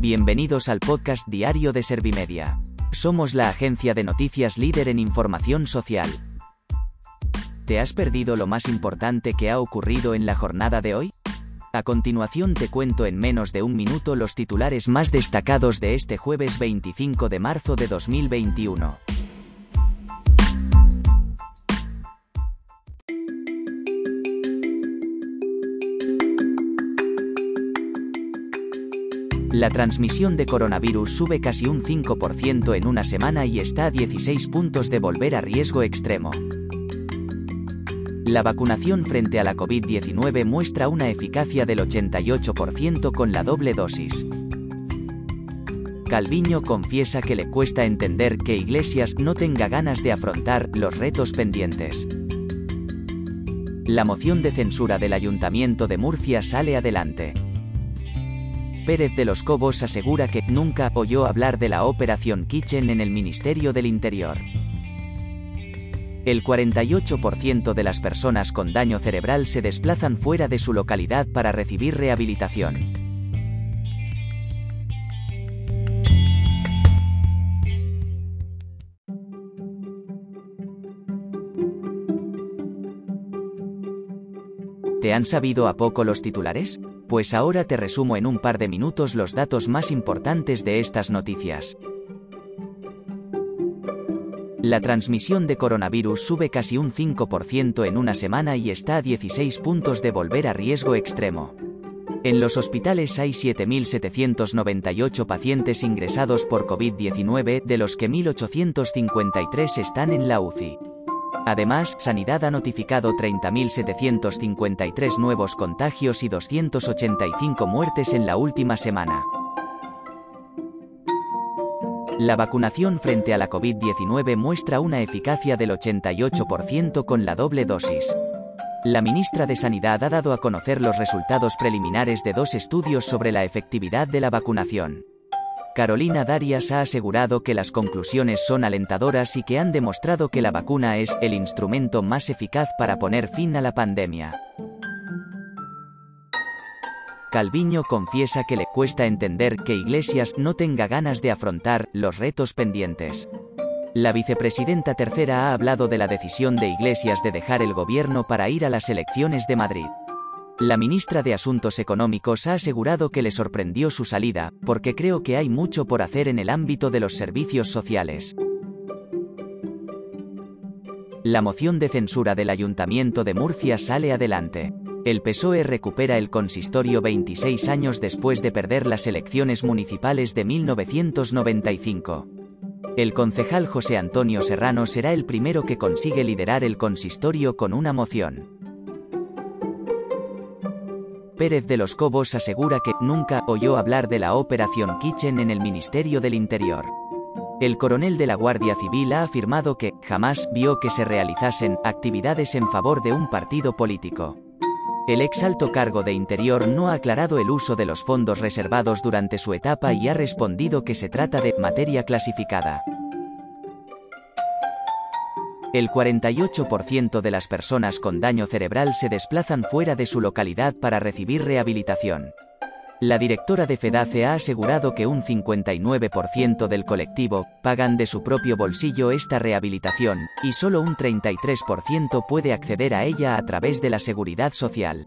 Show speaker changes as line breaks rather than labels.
Bienvenidos al podcast diario de Servimedia. Somos la agencia de noticias líder en información social. ¿Te has perdido lo más importante que ha ocurrido en la jornada de hoy? A continuación te cuento en menos de un minuto los titulares más destacados de este jueves 25 de marzo de 2021. La transmisión de coronavirus sube casi un 5% en una semana y está a 16 puntos de volver a riesgo extremo. La vacunación frente a la COVID-19 muestra una eficacia del 88% con la doble dosis. Calviño confiesa que le cuesta entender que Iglesias no tenga ganas de afrontar los retos pendientes. La moción de censura del Ayuntamiento de Murcia sale adelante. Pérez de los Cobos asegura que nunca oyó hablar de la Operación Kitchen en el Ministerio del Interior. El 48% de las personas con daño cerebral se desplazan fuera de su localidad para recibir rehabilitación. ¿Te han sabido a poco los titulares? Pues ahora te resumo en un par de minutos los datos más importantes de estas noticias. La transmisión de coronavirus sube casi un 5% en una semana y está a 16 puntos de volver a riesgo extremo. En los hospitales hay 7.798 pacientes ingresados por COVID-19, de los que 1.853 están en la UCI. Además, Sanidad ha notificado 30.753 nuevos contagios y 285 muertes en la última semana. La vacunación frente a la COVID-19 muestra una eficacia del 88% con la doble dosis. La ministra de Sanidad ha dado a conocer los resultados preliminares de dos estudios sobre la efectividad de la vacunación. Carolina Darias ha asegurado que las conclusiones son alentadoras y que han demostrado que la vacuna es el instrumento más eficaz para poner fin a la pandemia. Calviño confiesa que le cuesta entender que Iglesias no tenga ganas de afrontar los retos pendientes. La vicepresidenta tercera ha hablado de la decisión de Iglesias de dejar el gobierno para ir a las elecciones de Madrid. La ministra de Asuntos Económicos ha asegurado que le sorprendió su salida, porque creo que hay mucho por hacer en el ámbito de los servicios sociales. La moción de censura del Ayuntamiento de Murcia sale adelante. El PSOE recupera el consistorio 26 años después de perder las elecciones municipales de 1995. El concejal José Antonio Serrano será el primero que consigue liderar el consistorio con una moción. Pérez de los Cobos asegura que nunca oyó hablar de la Operación Kitchen en el Ministerio del Interior. El coronel de la Guardia Civil ha afirmado que jamás vio que se realizasen actividades en favor de un partido político. El ex alto cargo de Interior no ha aclarado el uso de los fondos reservados durante su etapa y ha respondido que se trata de materia clasificada. El 48% de las personas con daño cerebral se desplazan fuera de su localidad para recibir rehabilitación. La directora de FEDACE ha asegurado que un 59% del colectivo pagan de su propio bolsillo esta rehabilitación, y solo un 33% puede acceder a ella a través de la seguridad social.